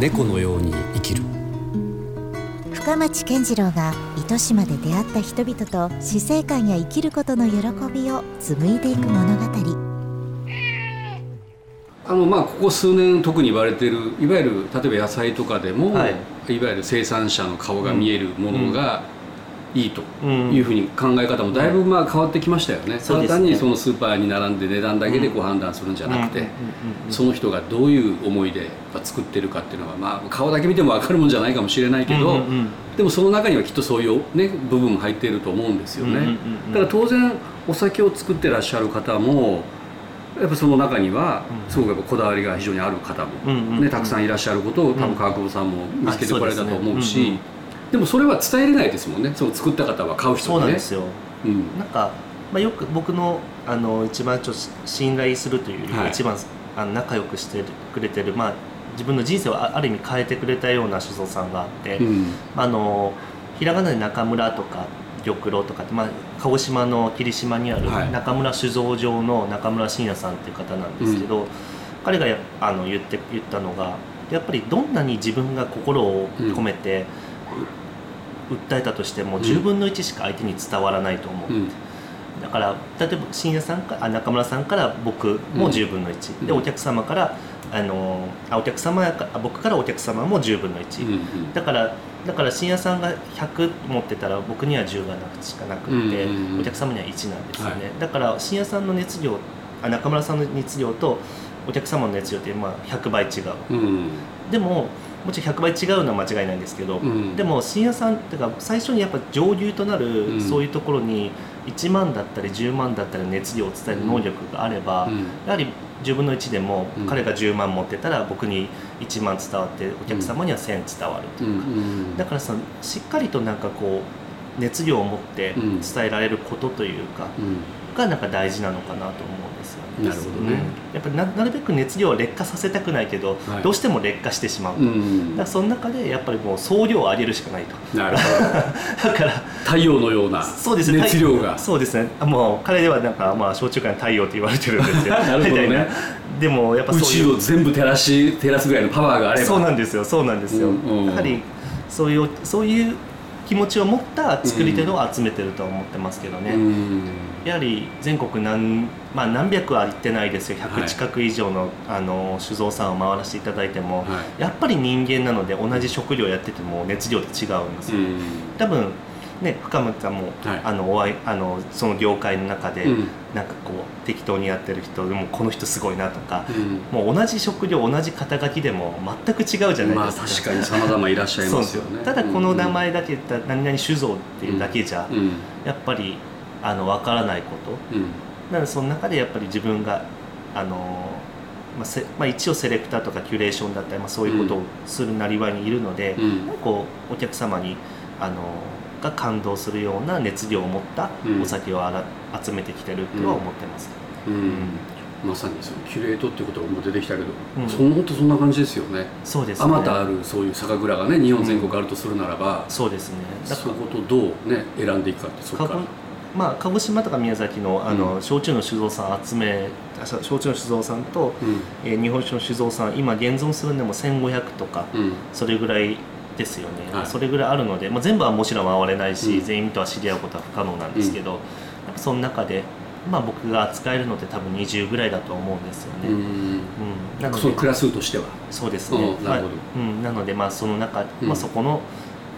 猫のように生きる。深町健次郎が糸島で出会った人々と死生観や生きることの喜びを紡いでいく物語。あのまあここ数年特に言われているいわゆる例えば野菜とかでも、はい、いわゆる生産者の顔が見えるものが、いいというふうに考え方もだいぶまあ変わってきましたよね、ただ単にそのスーパーに並んで値段だけでこう判断するんじゃなくてその人がどういう思いで作ってるかっていうのはまあ顔だけ見ても分かるもんじゃないかもしれないけどでもその中にはきっとそういうね部分も入っていると思うんですよね。だから当然お酒を作ってらっしゃる方もやっぱその中にはすごくこだわりが非常にある方もねたくさんいらっしゃることを多分川久保さんも見つけてこられたと思うし。でもそれは伝えれないですもんね。その作った方は買う人にね。そうなんですよ、うん、なんか、まあ、よく僕のあの一番ちょっと信頼するというより、はい、一番あの仲良くしてくれてる、まあ、自分の人生をある意味変えてくれたような酒造さんがあって、うん、あのひらがなで中村とか玉露とかって、まあ、鹿児島の霧島にある中村酒造場の中村信也さんっていう方なんですけど、うん、彼があの言って言ったのがやっぱりどんなに自分が心を込めて、うん訴えたとしても10分の1しか相手に伝わらないと思う、うん、だから例えば深夜さんかあ中村さんから僕も10分の1、うん、でお客様からあのあお客様あ僕からお客様も10分の1、うんうん、だからだから深夜さんが100持ってたら僕には10がなくしかなくて、うんうん、お客様には1なんですよね、はい、だから深夜さんの熱量あ中村さんの熱量とお客様の熱量ってまあ100倍違う、うん、でももちろん100倍違うのは間違いないんですけど、うん、でも深夜さんっていうか最初にやっぱ上流となるそういうところに1万だったり10万だったり熱量を伝える能力があれば、うん、やはり10分の1でも彼が10万持ってたら僕に1万伝わってお客様には1000伝わるというか、だからそのしっかりとなんかこう熱量を持って伝えられることというか、がなんか大事なのかなと思うんですよね。なるほどね。やっぱりななるべく熱量を劣化させたくないけど、はい、どうしても劣化してしまう。うん、だからその中でやっぱりもう総量を上げるしかないと。なるほど。だから太陽のようなそうですね熱量が。そうですね。もう彼ではなんかまあ焼酎界の太陽と言われてるんですよ。なるほどね。でもやっぱ宇宙を全部照らし照らすぐらいのパワーがあれば。そうなんですよ。そうなんですよ。うんうん、やはりそういうそういう気持ちを持った作り手を集めてると思ってますけどね、やはり全国何,、まあ、何百は行ってないですよ。100近く以上の,、あの酒造さんを回らせていただいても、やっぱり人間なので同じ食料やってても熱量って違うんですよ、多分ね、深町さんも、はい、あのお会いあのその業界の中で、うん、なんかこう適当にやってる人でもこの人すごいなとか、うん、もう同じ職業同じ肩書きでも全く違うじゃないですか、まあ、確かにさまざまいらっしゃいますよね。ただこの名前だけ言何々酒造っていうだけじゃ、うん、やっぱりあの分からないこと、うん、なのでその中でやっぱり自分があのまあせまあ、一応セレクターとかキュレーションだったり、まあ、そういうことをするなりわいにいるので、こうお客様にあのが感動するような熱量を持ったお酒をあら、集めてきてるとは思ってます、うん、うん。まさにそのキュレートっていう言葉も出てきたけど、うん、そ本当そんな感じですよね。そうです、ね、あまたあるそういう酒蔵がね日本全国あるとするならば、うん、そうですね。そことどうね選んでいくかってそこから。まあ、鹿児島とか宮崎のあの、うん、焼酎の酒造さん集め焼酎の酒造さんと、うん、えー、日本酒の酒造さん今現存するんでも1500とか、うん、それぐらいですよね、はい、それぐらいあるので、まあ、全部はもちろん回れないし、うん、全員とは知り合うことは不可能なんですけど、うん、その中で、まあ、僕が扱えるのって多分20ぐらいだと思うんですよね。うん、なのでそのクラスとしては。そうですね、なるほど、うん、なので、まあ、その中、まあ、そこの、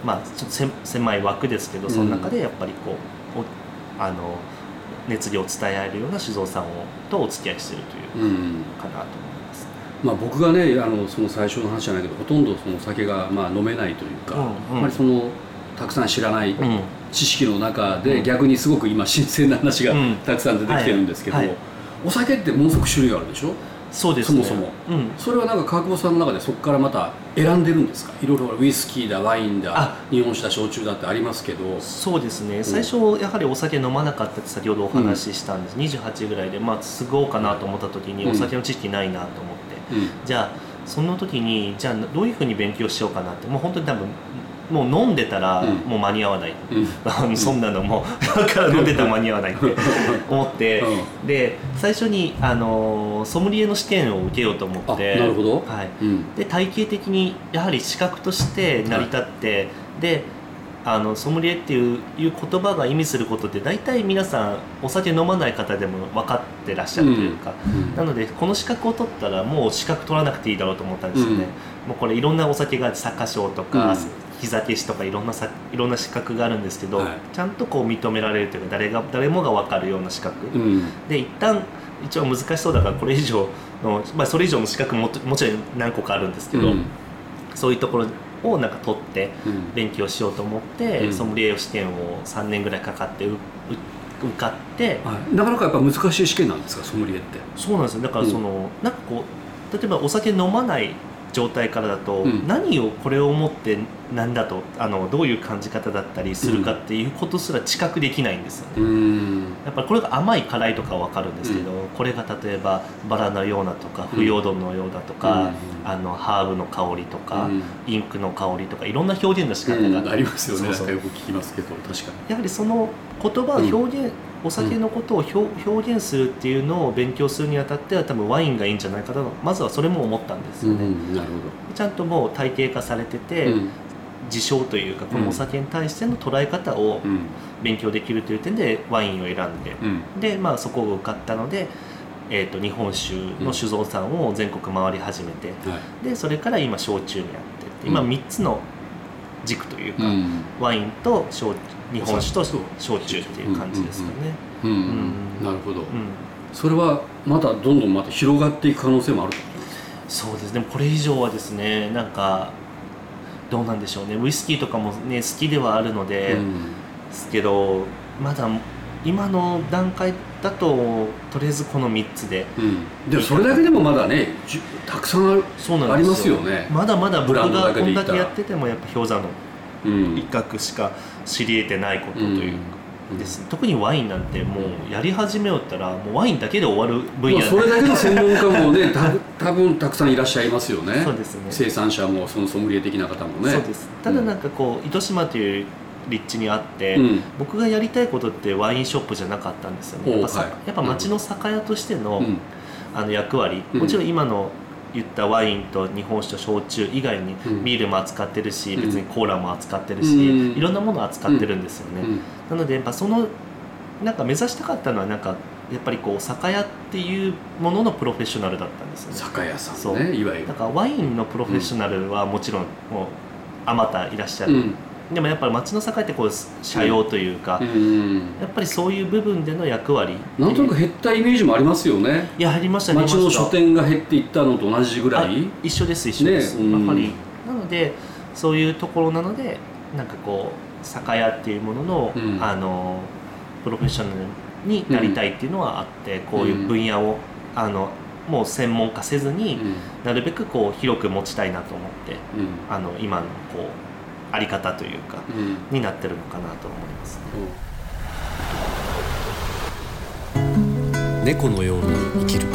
まあ、ちょっと狭い枠ですけどその中でやっぱりこうあの熱量を伝えられるような酒造さんをとお付き合いしてるというかなと思います。まあ、僕がねあのその最初の話じゃないけどほとんどその酒がまあ飲めないというか、うんうん、あまりそのたくさん知らない知識の中で、逆にすごく今新鮮な話がたくさん出てきてるんですけど、はいはい、お酒ってものすごく種類があるでしょ？そうです、ね、そもそも、うん、それはなんか川久保さんの中でそこからまた選んでるんですか？いろいろウイスキーだワインだ日本酒だ焼酎だってありますけど。そうですね、最初やはりお酒飲まなかったって先ほどお話ししたんです、うん、28ぐらいでまあ継ごうかなと思った時にお酒の知識ないなと思って、うん、じゃあその時にじゃあどういうふうに勉強しようかなって。もう本当に多分もう飲んでたらもう間に合わない、うん、そんなのもだから飲んでたら間に合わない。って思って、うん、で最初にあのソムリエの試験を受けようと思って。なるほど、はい、うん、で体系的にやはり資格として成り立って、はい、であのソムリエっていういう言葉が意味することって大体皆さんお酒飲まない方でも分かってらっしゃるというか、うん、なのでこの資格を取ったらもう資格取らなくていいだろうと思ったんですよね、うん、もうこれいろんなお酒が酒賞とか、日酒師とかいろんなさいろんな資格があるんですけど、はい、ちゃんとこう認められるというか誰が誰もが分かるような資格、で一旦一応難しそうだからこれ以上の、まあ、それ以上の資格ももちろん何個かあるんですけど、そういうところをなんか取って勉強しようと思って、うん、ソムリエ試験を3年ぐらいかかって受かって、はい、なかなかやっぱ難しい試験なんですかソムリエって？そうなんですよ。だからその、うん、なんかこう例えばお酒飲まない状態からだと、うん、何をこれを思って何だとあのどういう感じ方だったりするかっていうことすら知覚できないんですよね、うん、やっぱりこれが甘い辛いとかは分かるんですけど、うん、これが例えばバラのようなとか腐葉土のようだとか、あのハーブの香りとか、インクの香りとかいろんな表現の仕方が、ありますよね。よく聞きますけど確かに。やはりその言葉を表現、お酒のことを表現するっていうのを勉強するにあたっては多分ワインがいいんじゃないかとまずはそれも思ったんですよね、うん、なるほど。ちゃんともう体系化されてて、うん、事象というかこのお酒に対しての捉え方を勉強できるという点でワインを選んで、うん、で、まあ、そこを受かったので、えーと、日本酒の酒造さんを全国回り始めて、でそれから今焼酎にやって。今3つの軸というか、ワインと焼日本酒と焼酎っていう感じですかね。うんうん。なるほど、それはまだどんどんまた広がっていく可能性もあるそうですね。これ以上はですねなんかどうなんでしょうね。ウイスキーとかもね好きではあるので、ですけどまだ今の段階だととりあえずこの3つで、うん、でもそれだけでもまだねたくさんあるそうなんありますよね。まだまだ僕がこんだけやっててもやっぱ氷山の一角しか知り得てないことというか、うん、です、特にワインなんてもうやり始めよったらもうワインだけで終わる分野それだけの専門家もねた多分たくさんいらっしゃいますよね。そうですね。生産者もそのソムリエ的な方もね。そうです。ただなんかこう糸島という立地にあって、うん、僕がやりたいことってワインショップじゃなかったんですよね。やっぱ,、はい、やっぱ町の酒屋としての,、あの役割、もちろん今の言ったワインと日本酒と焼酎以外にビールも扱ってるし、別にコーラも扱ってるし、いろんなものを扱ってるんですよね、なのでやっぱそのなんか目指したかったのはなんかやっぱりこう酒屋っていうもののプロフェッショナルだったんですよね。酒屋さんねいわゆる。だからワインのプロフェッショナルはもちろんもうあまたいらっしゃる、でもやっぱり町の境ってこう社用というか、うん、やっぱりそういう部分での役割なんとなく減ったイメージもありますよね。いや減りましたね町の書店が減っていったのと同じぐらい。一緒です一緒です、ね、やっぱり。なのでそういうところなのでなんかこう酒屋っていうものの、うん、あのプロフェッショナルになりたいっていうのはあって、うん、こういう分野をあのもう専門化せずに、なるべくこう広く持ちたいなと思って、あの今のこうあり方というか、うん、になってるのかなと思います、ね。うん、猫のように生きる。